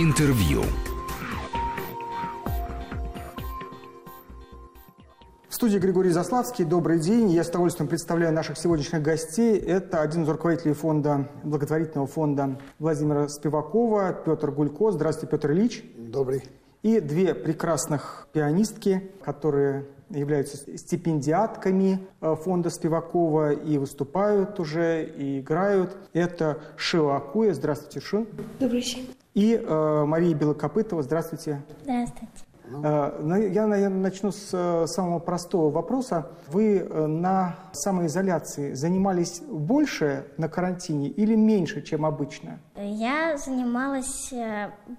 Интервью. В студии Григорий Заславский. Добрый день. Я с удовольствием представляю наших сегодняшних гостей. Это один из руководителей фонда, благотворительного фонда Владимира Спивакова, Петр Гулько. Здравствуйте, Петр Ильич. Добрый. И две прекрасных пианистки, которые являются стипендиатками э, фонда Спивакова и выступают уже, и играют. Это Шила Акуя. Здравствуйте, Шу. Добрый день. И э, Мария Белокопытова. Здравствуйте. Здравствуйте. Э, Я, наверное, начну с э, самого простого вопроса. Вы э, на самоизоляции занимались больше на карантине или меньше, чем обычно? Я занималась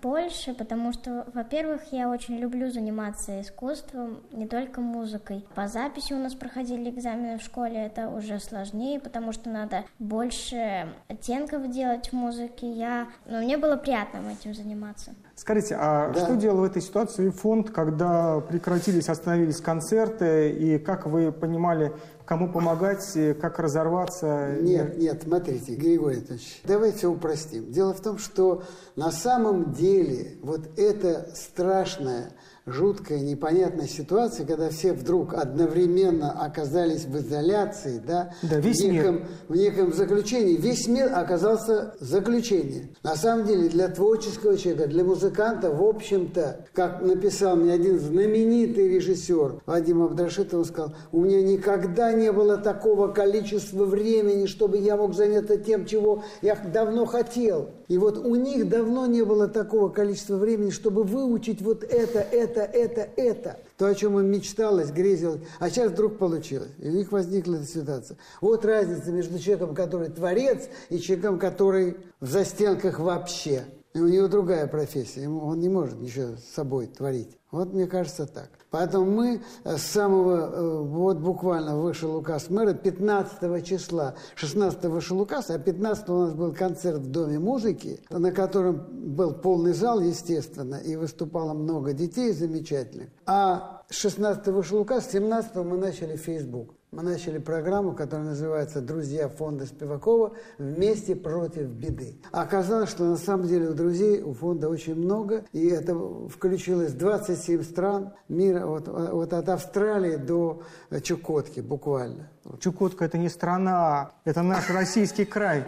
больше, потому что, во-первых, я очень люблю заниматься искусством, не только музыкой. По записи у нас проходили экзамены в школе, это уже сложнее, потому что надо больше оттенков делать в музыке. Я... Но мне было приятно этим заниматься. Скажите, а Да. что делал в этой ситуации фонд, когда прекратились, остановились концерты, и как вы понимали, кому помогать, как разорваться? Нет, нет, смотрите, Григорий Анатольевич, давайте упростим. Дело в том, что на самом деле вот эта страшная, жуткая, непонятная ситуация, когда все вдруг одновременно оказались в изоляции, да, Да, весь в, мир. неком, в неком заключении, весь мир оказался в заключении. На самом деле для творческого человека, для музыканта, в общем-то, как написал мне один знаменитый режиссер Вадим Абдрашитов, он сказал, у меня никогда не было такого количества времени, чтобы я мог заняться тем, чего я давно хотел. И вот у них давно не было такого количества времени, чтобы выучить вот это, это, это, это. То, о чем им мечталось, грезилось. А сейчас вдруг получилось. И у них возникла эта ситуация. Вот разница между человеком, который творец, и человеком, который в застенках вообще. И у него другая профессия. Он не может ничего с собой творить. Вот мне кажется так. Поэтому мы э, с самого, э, вот буквально вышел указ мэра 15 числа, 16 вышел указ, а 15 у нас был концерт в Доме музыки, на котором был полный зал, естественно, и выступало много детей замечательных. А 16 вышел указ, 17 мы начали Facebook. Мы начали программу, которая называется «Друзья фонда Спивакова. Вместе против беды». Оказалось, что на самом деле у друзей у фонда очень много, и это включилось 27 стран мира, вот, вот от Австралии до Чукотки буквально. Чукотка – это не страна, это наш российский край.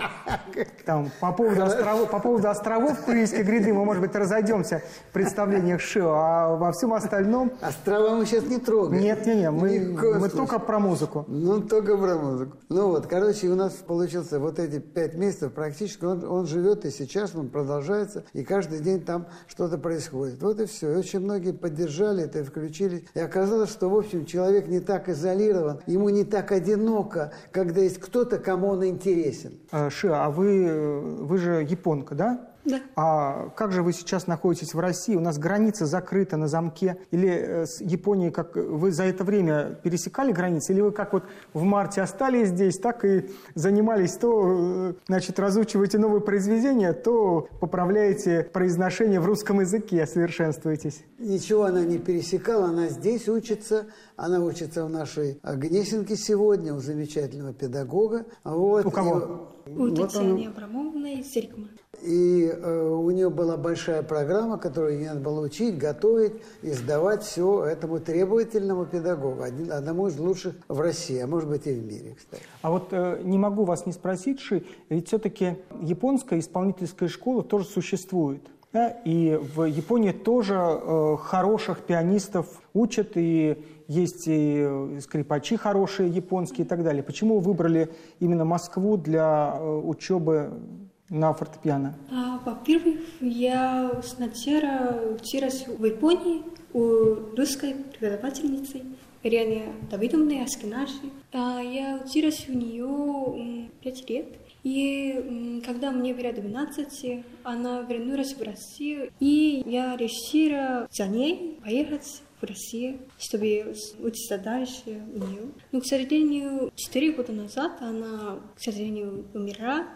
Там, по, поводу островов, по поводу островов Курильской гряды мы, может быть, разойдемся в представлениях ШИО, а во всем остальном Острова мы сейчас не трогаем. нет, нет, нет, мы, мы только про музыку. Ну, только про музыку. Ну вот, короче, у нас получился вот эти пять месяцев практически, он, он живет и сейчас, он продолжается, и каждый день там что-то происходит. Вот и все. И очень многие поддержали это и включили. И оказалось, что, в общем, человек не так изолирован, ему не так одиноко, когда есть кто-то, кому он интересен. Э, Шиа, а вы, э, вы же японка, да? Да. А как же вы сейчас находитесь в России? У нас граница закрыта на замке. Или э, с Японией, как вы за это время пересекали границы? Или вы как вот в марте остались здесь, так и занимались то, э, значит, разучиваете новые произведения, то поправляете произношение в русском языке, совершенствуетесь? Ничего она не пересекала, она здесь учится, она учится в нашей Гнесинке сегодня, у замечательного педагога. Вот. У кого? И- У вот он- Татьяны Абрамовны из Серикма. И э, у нее была большая программа, которую ей надо было учить, готовить и сдавать все этому требовательному педагогу, один- одному из лучших в России, а может быть и в мире, кстати. А вот э, не могу вас не спросить, Ши, ведь все-таки японская исполнительская школа тоже существует. да? И в Японии тоже э, хороших пианистов учат, и есть и э, скрипачи хорошие японские и так далее. Почему вы выбрали именно Москву для э, учебы на фортепиано? А, во-первых, я сначала училась в Японии у русской преподавательницы Ириане Давидовны Аскинаши. А, я училась у нее пять лет. И когда мне было 12, она вернулась в Россию, и я решила за ней поехать в Россию, чтобы учиться дальше у нее. Но, к сожалению, четыре года назад она, к сожалению, умерла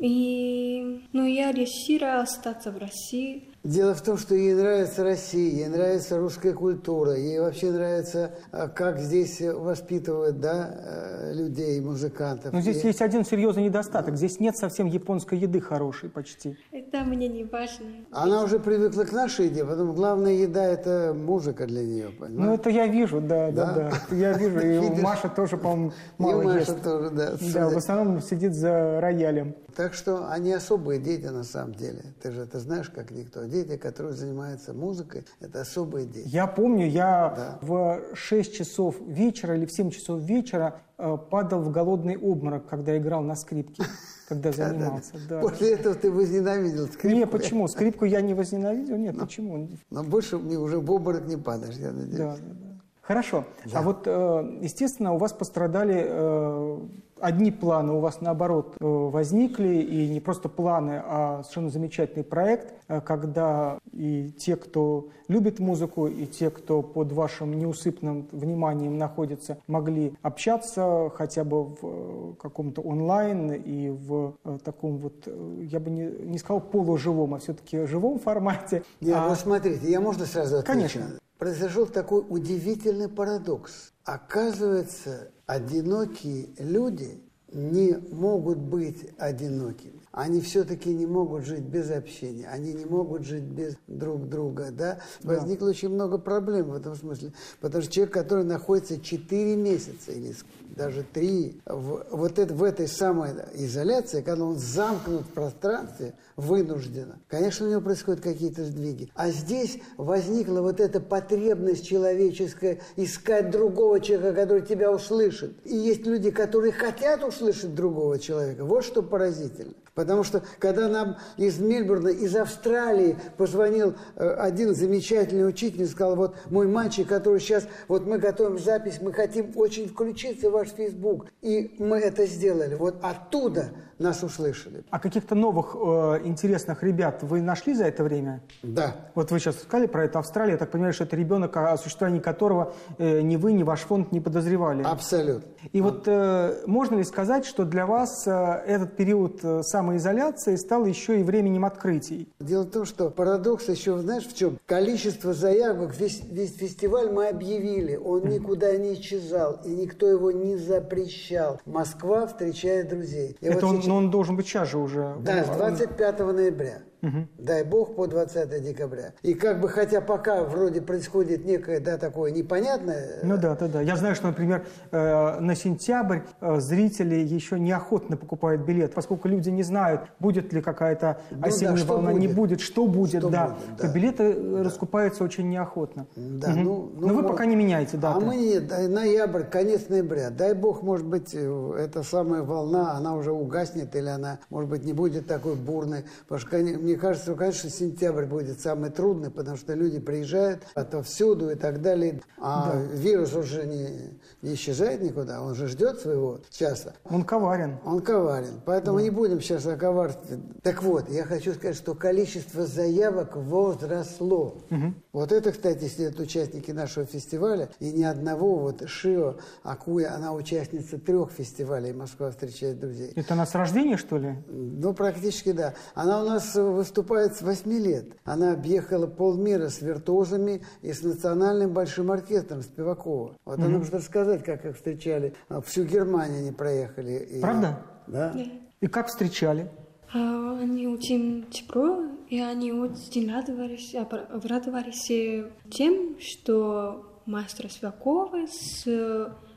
И, ну, я решила остаться в России. Дело в том, что ей нравится Россия, ей нравится русская культура, ей вообще нравится, а, как здесь воспитывают да, э, людей, музыкантов. Но здесь И- есть один серьезный недостаток. Здесь нет совсем японской еды хорошей почти. Это мне не важно. Она уже привыкла к нашей еде, потому главная еда – это музыка для нее, Ну, понимаешь? это я вижу, да, да, Да? Я вижу, и? Маша тоже, по-моему, И мало Маша ест. тоже, да. Да, в основном сидит за роялем. Так что они особые дети на самом деле. Ты же это знаешь, как никто. Дети, которые занимаются музыкой, это особые дети. Я помню, я Да. в 6 часов вечера или в 7 часов вечера э, падал в голодный обморок, когда играл на скрипке, когда занимался. Да, да. После этого ты возненавидел скрипку. Не, почему? Скрипку я не возненавидел. Нет, почему? Но больше мне уже в обморок не падаешь, я надеюсь. Да, да, да. Хорошо. А вот, э, естественно, у вас пострадали э, одни планы, у вас наоборот э, возникли, и не просто планы, а совершенно замечательный проект, э, когда и те, кто любит музыку, и те, кто под вашим неусыпным вниманием находится, могли общаться хотя бы в э, каком-то онлайн и в таком вот, я бы не, не сказал полуживом, а все-таки живом формате. Нет, А- вот смотрите, я можно сразу отвечу? Конечно. Произошел такой удивительный парадокс. Оказывается, одинокие люди не могут быть одинокими. Они все-таки не могут жить без общения, они не могут жить без друг друга. Да? Возникло очень много проблем в этом смысле. Потому что человек, который находится 4 месяца или даже 3 в, вот это, в этой самой изоляции, когда он замкнут в пространстве, вынужденно, конечно, у него происходят какие-то сдвиги. А здесь возникла вот эта потребность человеческая искать другого человека, который тебя услышит. И есть люди, которые хотят услышать другого человека. Вот что поразительно. Потому что, когда нам из Мельбурна, из Австралии позвонил э, один замечательный учитель и сказал, вот мой мальчик, который сейчас, вот мы готовим запись, мы хотим очень включиться в ваш Facebook. И мы это сделали. Вот оттуда нас услышали. А каких-то новых э, интересных ребят вы нашли за это время? Да. Вот вы сейчас сказали про это Австралию, я так понимаю, что это ребенок, о существовании которого э, ни вы, ни ваш фонд не подозревали. Абсолютно. И вот э, можно ли сказать, что для вас э, этот период э, самоизоляции стал еще и временем открытий? Дело в том, что парадокс еще, знаешь, в чем? Количество заявок, весь, весь фестиваль мы объявили, он никуда не исчезал, и никто его не запрещал. Москва встречает друзей. И это вот он, сейчас- но он должен быть сейчас же уже. Да, с Он- 25 ноября. Дай бог по 20 декабря. И как бы, хотя пока вроде происходит некое, да, такое непонятное, Ну да, да, да. Я знаю, что, например, э, на сентябрь э, зрители еще неохотно покупают билет, поскольку люди не знают, будет ли какая-то Ну да, осенняя волна, не будет. будет, что будет, Что да. будет, То да. билеты э, раскупаются очень неохотно. Да, Мгм. ну, Но вы мо- пока не меняете А даты. мы нет, да, ноябрь, конец ноября. Дай бог, может быть, э, эта самая волна, она уже угаснет, или она, может быть, не будет такой бурной. Потому что, коне- мне кажется, конечно, сентябрь будет самый трудный, потому что люди приезжают отовсюду и так далее. А вирус уже не, не исчезает никуда, он же ждет своего часа. Он коварен. Он коварен. Поэтому не будем сейчас о коварстве. Так вот, я хочу сказать, что количество заявок возросло. Вот это, кстати, сидят участники нашего фестиваля. И ни одного, вот Шио Акуя, она участница трех фестивалей «Москва встречает друзей». Это она с рождения, что ли? Ну, практически да. Она у нас выступает с 8 лет. Она объехала полмира с виртуозами и с национальным большим оркестром Спивакова. Вот она может рассказать, как их встречали. А, Всю Германию они проехали. И- Правда? Да. И как встречали? А, Они очень тепло, и они очень радовались, обра- обрадовались э, тем, что мастер Свякова с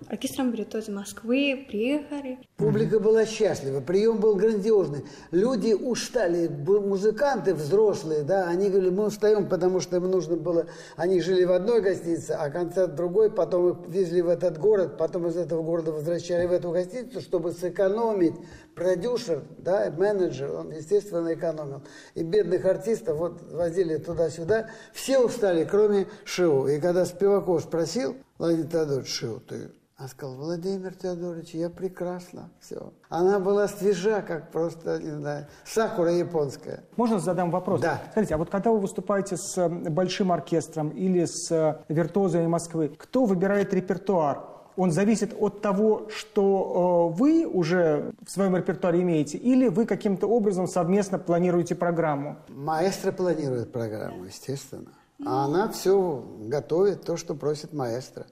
оркестром «Виртуозы Москвы» приехали. Публика была счастлива, прием был грандиозный. Люди устали, музыканты взрослые, да, они говорили, мы устаем, потому что им нужно было, они жили в одной гостинице, а концерт в другой, потом их везли в этот город, потом из этого города возвращали в эту гостиницу, чтобы сэкономить. Продюсер, да, менеджер, он, естественно, экономил. И бедных артистов вот возили туда-сюда. Все устали, кроме Шиу. И когда Спиваков спросил, Владимир Теодорович, Шиу, ты она сказала, Владимир Теодорович, я прекрасна. Все. Она была свежа, как просто, не знаю, сакура японская. Можно задам вопрос? Да. Смотрите, а вот когда вы выступаете с большим оркестром или с э, виртуозами Москвы, кто выбирает репертуар? он зависит от того, что э, вы уже в своем репертуаре имеете, или вы каким-то образом совместно планируете программу? Маэстро планирует программу, естественно. А она все готовит, то, что просит маэстро.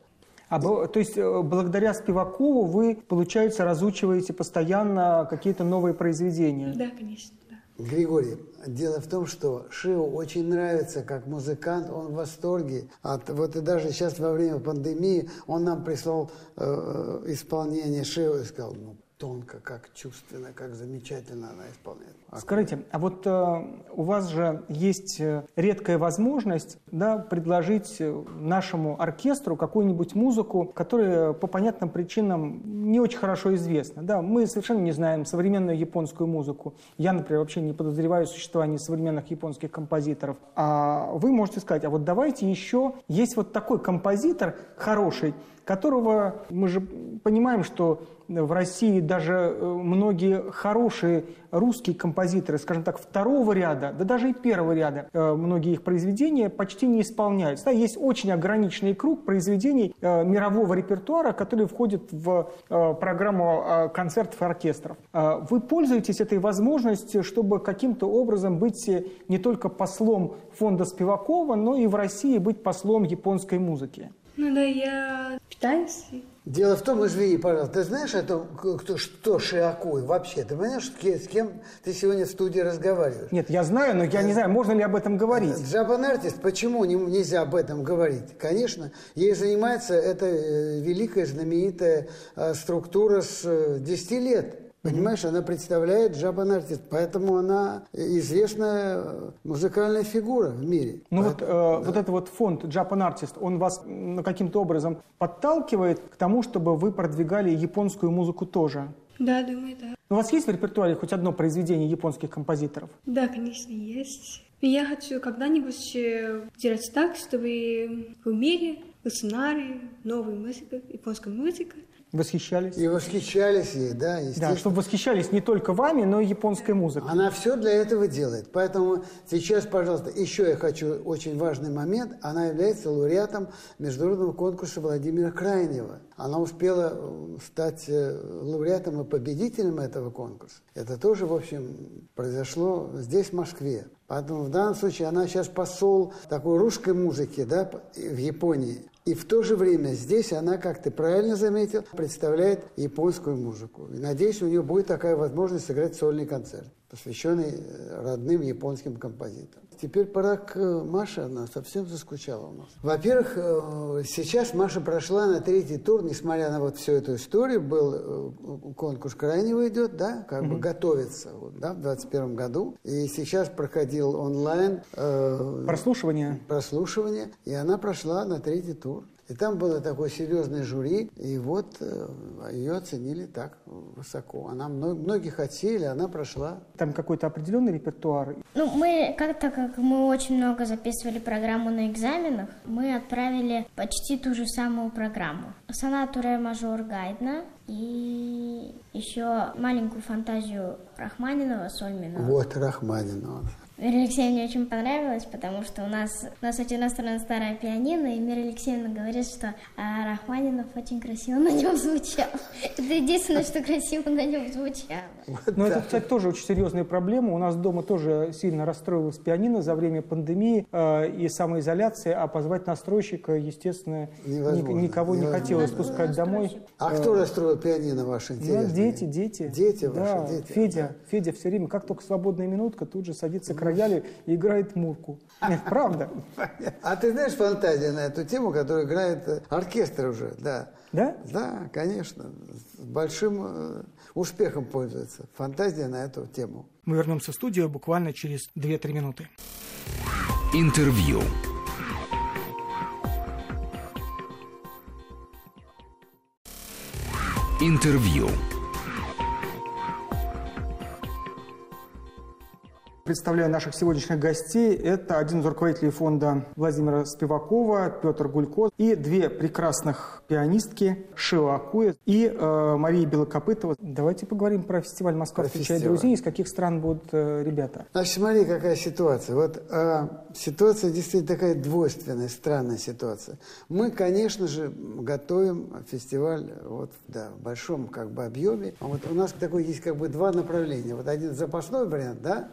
А, то есть э, благодаря Спивакову вы, получается, разучиваете постоянно какие-то новые произведения? Да, конечно. Григорий, дело в том, что Шиу очень нравится как музыкант, он в восторге. От, вот и даже сейчас во время пандемии он нам прислал э, э исполнение Шиу и сказал, ну, тонко, как чувственно, как замечательно она исполняет. Скажите, а вот э, у вас же есть э, редкая возможность да, предложить э, нашему оркестру какую-нибудь музыку, которая по понятным причинам не очень хорошо известна. Да, мы совершенно не знаем современную японскую музыку. Я, например, вообще не подозреваю существование современных японских композиторов. А вы можете сказать, а вот давайте еще, есть вот такой композитор хороший, которого мы же понимаем, что в России даже э, многие хорошие русские композиторы, скажем так, второго ряда, да даже и первого ряда, э, многие их произведения почти не исполняются. Да, есть очень ограниченный круг произведений э, мирового репертуара, которые входят в программу концертов и оркестров. Вы пользуетесь этой возможностью, чтобы каким-то образом быть не только послом фонда Спивакова, но и в России быть послом японской музыки? Ну да, я питаюсь. Дело в том, извини, пожалуйста, ты знаешь о том, кто, что Шиакуй вообще? Ты понимаешь, с кем ты сегодня в студии разговариваешь? Нет, я знаю, но я не знаю, можно ли об этом говорить. Джабан Артист, почему не, нельзя об этом говорить? Конечно, ей занимается эта э, великая, знаменитая э, структура с 10 э, лет. Понимаешь, она представляет Джабан артист, поэтому она известная музыкальная фигура в мире. Ну вот, э, да. вот этот вот фонд Japan Artist, он вас каким-то образом подталкивает к тому, чтобы вы продвигали японскую музыку тоже? Да, думаю, да. У вас есть в репертуаре хоть одно произведение японских композиторов? Да, конечно, есть. Я хочу когда-нибудь делать так, чтобы в мире узнали новую музыку, японскую музыку, Восхищались? И восхищались ей, да, Да, чтобы восхищались не только вами, но и японской музыкой. Она все для этого делает. Поэтому сейчас, пожалуйста, еще я хочу очень важный момент. Она является лауреатом международного конкурса Владимира Крайнего. Она успела э, стать э, лауреатом и победителем этого конкурса. Это тоже, в общем, произошло здесь, в Москве. Поэтому в данном случае она сейчас посол такой русской музыки да, в Японии. И в то же время здесь она, как ты правильно заметил, представляет японскую музыку. И надеюсь, у нее будет такая возможность сыграть сольный концерт, посвященный э, родным японским композиторам. Теперь пора к э, Маше, она совсем заскучала у нас. Во-первых, э, сейчас Маша прошла на третий тур, несмотря на вот всю эту историю, был конкурс крайнего идет, да, как mm-hmm. бы готовится, вот, да, в 21 году. И сейчас проходил онлайн... Э, прослушивание. Прослушивание, и она прошла на третий тур. И там было такое серьезное жюри, и вот э, ее оценили так высоко. Она многих отсеяли, она прошла. Там какой-то определенный репертуар? Ну, мы, как-то как мы очень много записывали программу на экзаменах, мы отправили почти ту же самую программу. Сонату ре мажор Гайдна и еще маленькую фантазию Рахманинова, Сольминова. Вот Рахманинова. Мира Алексеевне очень понравилось, потому что у нас, у нас очень настроена старая пианино, и Мира Алексеевна говорит, что а, Рахманинов очень красиво на нем звучал. Это единственное, что красиво на нем звучало. Но это, кстати, тоже очень серьезная проблема. У нас дома тоже сильно расстроилась пианино за время пандемии э, и самоизоляции, а позвать настройщика, естественно, Невозможно. никого Невозможно. не хотелось пускать домой. А кто расстроил пианино ваше, интересно? Ну, дети, дети. Дети ваши, да. дети. Федя, Федя все время, как только свободная минутка, тут же садится к рояле и играет мурку. Нет, правда. А ты знаешь фантазия на эту тему, которую играет оркестр уже, да? Да? Да, конечно. С большим успехом пользуется. Фантазия на эту тему. Мы вернемся в студию буквально через 2-3 минуты. Интервью. Интервью. Представляю наших сегодняшних гостей. Это один из руководителей фонда Владимира Спивакова, Петр Гулько и две прекрасных пианистки Шила Акуя и э, Мария Белокопытова. Давайте поговорим про фестиваль «Москва встречает друзей». Из каких стран будут э, ребята? Значит, смотри, какая ситуация. Вот а, ситуация действительно такая двойственная, странная ситуация. Мы, конечно же, готовим фестиваль вот, да, в большом как бы объеме. А Вот у нас такой есть как бы два направления. Вот один запасной вариант, да,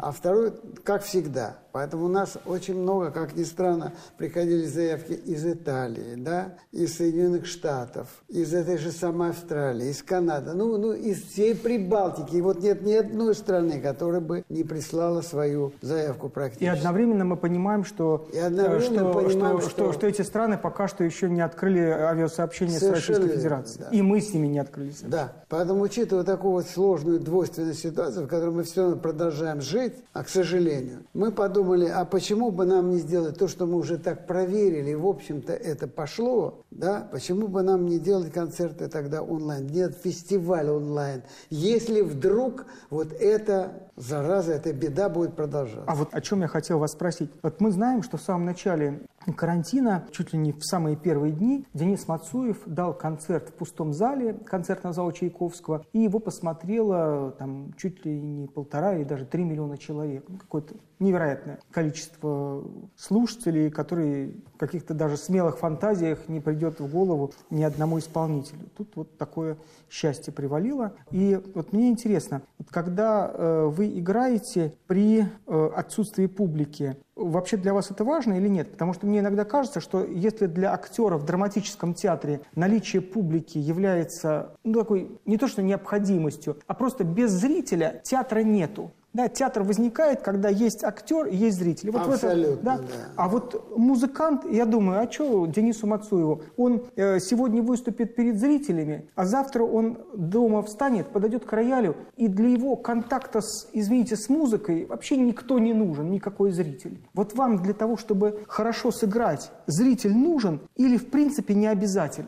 а второй, как всегда. Поэтому у нас очень много, как ни странно, приходили заявки из Италии, да, из Соединенных Штатов, из этой же самой Австралии, из Канады, ну, ну, из всей Прибалтики. И вот нет ни одной страны, которая бы не прислала свою заявку практически. И одновременно мы понимаем, что, И одновременно э, что, понимаем, что, что- что эти страны пока что еще не открыли авиасообщение с Российской Федерацией. да. И мы с ними не открылись. Да, поэтому, учитывая такую вот сложную двойственную ситуацию, в которой мы все равно продолжаем жить, а к сожалению, мы подумали, а почему бы нам не сделать то, что мы уже так проверили, в общем-то, это пошло, да, почему бы нам не делать концерты тогда онлайн, нет фестиваль онлайн, если вдруг вот эта зараза, эта беда будет продолжаться. А вот о чем я хотел вас спросить. Вот мы знаем, что в самом начале карантина, чуть ли не в самые первые дни, Денис Мацуев дал концерт в пустом зале, концертного зала Чайковского, и его посмотрело там чуть ли не полтора или даже три миллиона человек. Ну, Какое-то невероятное количество слушателей, которые в каких-то даже смелых фантазиях не придет в голову ни одному исполнителю. Тут вот такое счастье привалило. И вот мне интересно, когда э, вы играете при э, отсутствии публики, вообще для вас это важно или нет? Потому что мне иногда кажется, что если для актера в драматическом театре наличие публики является ну, такой не то что необходимостью, а просто без зрителя театра нету. Да, театр возникает, когда есть актер и есть зритель. Вот в это- Абсолютно, да. да. А вот музыкант, я думаю, а что Денису Мацуеву? Он э, сегодня выступит перед зрителями, а завтра он дома встанет, подойдет к роялю, и для его контакта с, извините, с музыкой вообще никто не нужен, никакой зритель. Вот вам для того, чтобы хорошо сыграть, зритель нужен или в принципе не обязателен?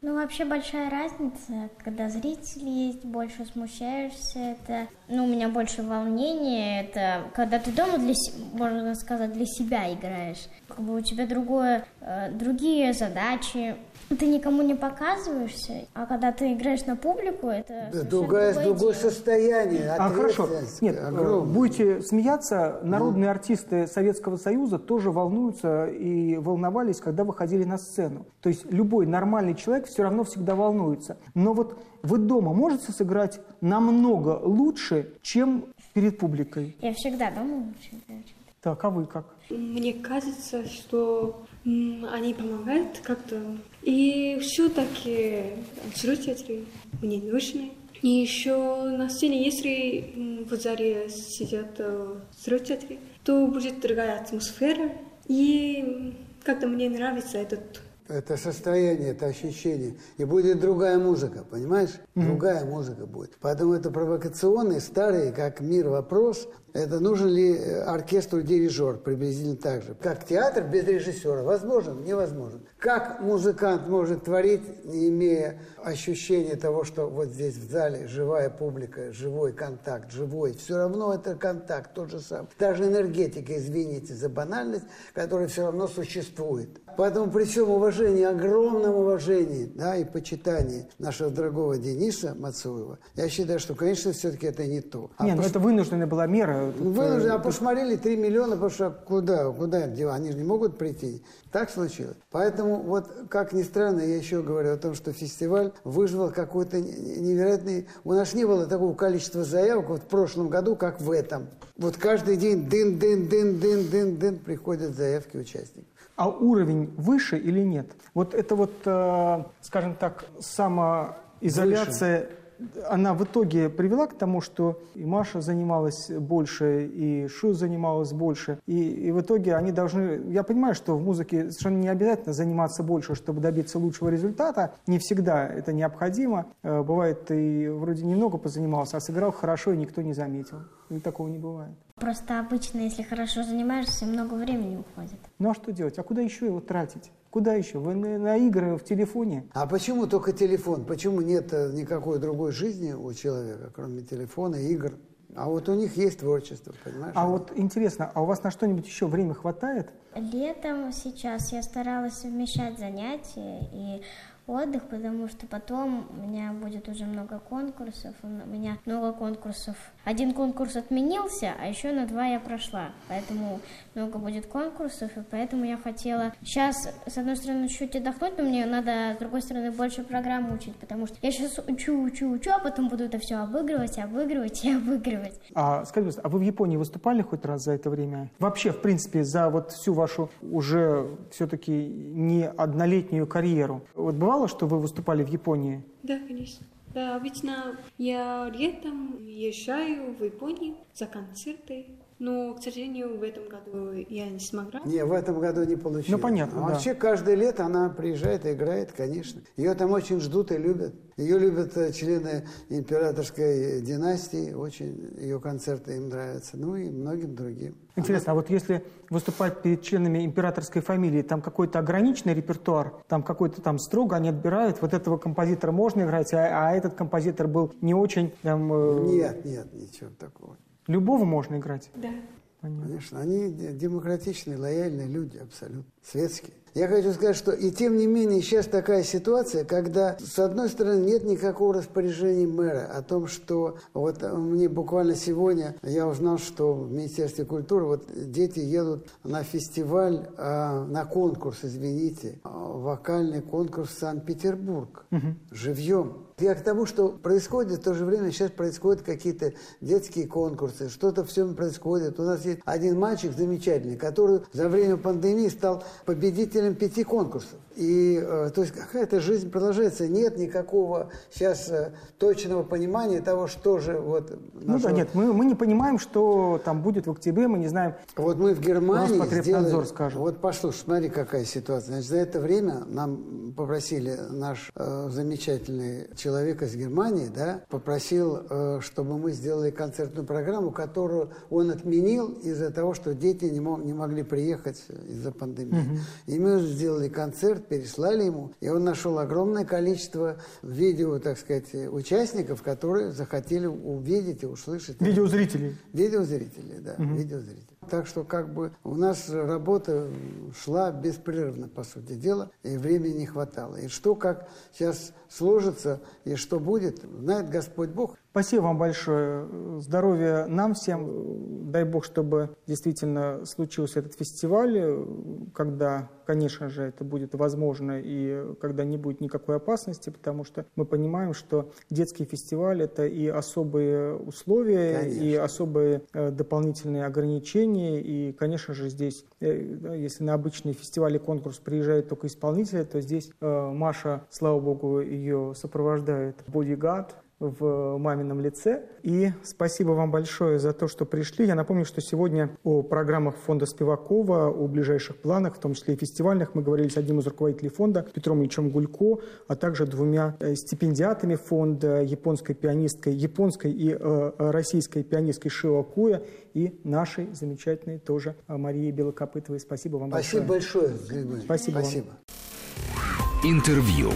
Ну, вообще большая разница, когда зрители есть, больше смущаешься, это, ну, у меня больше волнения, это когда ты дома, для, можно сказать, для себя играешь, как бы у тебя другое, э, другие задачи, ты никому не показываешься, а когда ты играешь на публику, это Да, другое, другое состояние, А хорошо, нет, э, огромная. будете смеяться, народные артисты Советского Союза тоже волнуются и волновались, когда выходили на сцену. То есть любой нормальный человек все равно всегда волнуется. Но вот вы дома можете сыграть намного лучше, чем перед публикой. Я всегда дома лучше играю. Так, а вы как? Мне кажется, что они помогают как-то. И все-таки зрители мне нужны. И еще на сцене, если в зале сидят э, зрители, то будет другая атмосфера. И как-то мне нравится этот Это состояние, это ощущение. И будет другая музыка, понимаешь? Другая музыка будет. Поэтому это провокационный, старый, как мир вопрос. Это нужен ли э, оркестру дирижер, приблизительно так же. Как театр без режиссера? Возможен? Невозможен. Как музыкант может творить, не имея ощущения того, что вот здесь в зале живая публика, живой контакт, живой. Все равно это контакт, тот же самый. Даже энергетика, извините за банальность, которая все равно существует. Поэтому при всем уважении, огромном уважении да, и почитании нашего дорогого Дениса Мацуева, я считаю, что, конечно, все-таки это не то. А Нет, ну пос- это вынужденная была мера. Ну, вынуждены, а посмотрели 3 миллиона, потому что куда, куда им девать? Они же не могут прийти. Так случилось. Поэтому, вот, как ни странно, я еще говорю о том, что фестиваль вызвал какой-то не- невероятный... У нас не было такого количества заявок вот в прошлом году, как в этом. Вот каждый день дын-дын-дын-дын-дын-дын приходят заявки участников. А уровень выше или нет? Вот это вот, э, скажем так, самоизоляция, она в итоге привела к тому, что и Маша занималась больше, и Шу занималась больше. И, и в итоге они должны... Я понимаю, что в музыке совершенно не обязательно заниматься больше, чтобы добиться лучшего результата. Не всегда это необходимо. Э, Бывает, ты вроде немного позанимался, а сыграл хорошо, и никто не заметил. И такого не бывает. Просто обычно, если хорошо занимаешься, много времени уходит. Ну а что делать? А куда еще его тратить? Куда еще? Вы на, на игры в телефоне? А почему только телефон? Почему нет э, никакой другой жизни у человека, кроме телефона, игр? А вот у них есть творчество, понимаешь? А вот интересно, а у вас на что-нибудь еще время хватает? Летом сейчас я старалась совмещать занятия и отдых, потому что потом у меня будет уже много конкурсов, у меня много конкурсов. Один конкурс отменился, а еще на два я прошла, поэтому много будет конкурсов, и поэтому я хотела сейчас, с одной стороны, чуть отдохнуть, но мне надо, с другой стороны, больше программу учить, потому что я сейчас учу, учу, учу, а потом буду это все обыгрывать, обыгрывать и обыгрывать. А скажите, а вы в Японии выступали хоть раз за это время? Вообще, в принципе, за вот всю вашу уже все-таки не однолетнюю карьеру. Вот бывало, что вы выступали в Японии? Да, конечно. Да, обычно я летом езжаю в Японию за концерты, но, к сожалению, в этом году я не смогла. Не, в этом году не получилось. Ну, понятно, А да. Вообще, каждое лето она приезжает и играет, конечно. Ее там очень ждут и любят. Ее любят э, члены императорской династии, очень ее концерты им нравятся. Ну и многим другим. Интересно, а вот если выступать перед членами императорской фамилии, там какой-то ограниченный репертуар, там какой-то там строго они отбирают, вот этого композитора можно играть, а, а этот композитор был не очень, там, э, Нет, нет, ничего такого. Любого можно играть. Да. Конечно, они де- демократичные, лояльные люди, абсолютно, светские. Я хочу сказать, что и тем не менее сейчас такая ситуация, когда с одной стороны нет никакого распоряжения мэра о том, что вот мне буквально сегодня я узнал, что в Министерстве культуры вот дети едут на фестиваль, а, на конкурс, извините, а, вокальный конкурс в Санкт-Петербург, живьем. Я к тому, что происходит в то же время, сейчас происходят какие-то детские конкурсы, что-то все происходит. У нас есть один мальчик замечательный, который за время пандемии стал победителем пяти конкурсов. И, э, то есть, какая-то жизнь продолжается. Нет никакого сейчас э, точного понимания того, что же вот... Ну нашего- да, нет, мы, мы не понимаем, что там будет в октябре, мы не знаем. Вот мы в Германии сделали... скажет. Вот послушай, смотри, какая ситуация. Значит, за это время нам попросили наш э, замечательный человек из Германии, да, попросил, э, чтобы мы сделали концертную программу, которую он отменил из-за того, что дети не, мо- не могли приехать из-за пандемии. И мы сделали концерт, переслали ему, и он нашел огромное количество видео, так сказать, участников, которые захотели увидеть и услышать. Видеозрителей. Видеозрители, да, видеозрители. Так что как бы у нас работа шла беспрерывно, по сути дела, и времени не хватало. И что как сейчас сложится и что будет, знает Господь Бог. Спасибо вам большое. Здоровья нам всем. Дай бог, чтобы действительно случился этот фестиваль, когда, конечно же, это будет возможно и когда не будет никакой опасности, потому что мы понимаем, что детский фестиваль – это и особые условия, и Конечно. особые э, дополнительные ограничения. И, конечно же, здесь, э, если на обычный фестиваль и конкурс приезжают только исполнители, то здесь э, Маша, слава богу, ее сопровождает бодигард, в мамином лице. И спасибо вам большое за то, что пришли. Я напомню, что сегодня о программах фонда Спивакова, о ближайших планах, в том числе и фестивальных, мы говорили с одним из руководителей фонда, Петром Ильичем Гулько, а также двумя э, стипендиатами фонда, японской пианисткой, японской и э, российской пианисткой Шио Куя и нашей замечательной тоже э, Марией Белокопытовой. Спасибо вам Спасибо большое. большое, Людмила. Спасибо вам. Спасибо. Интервью.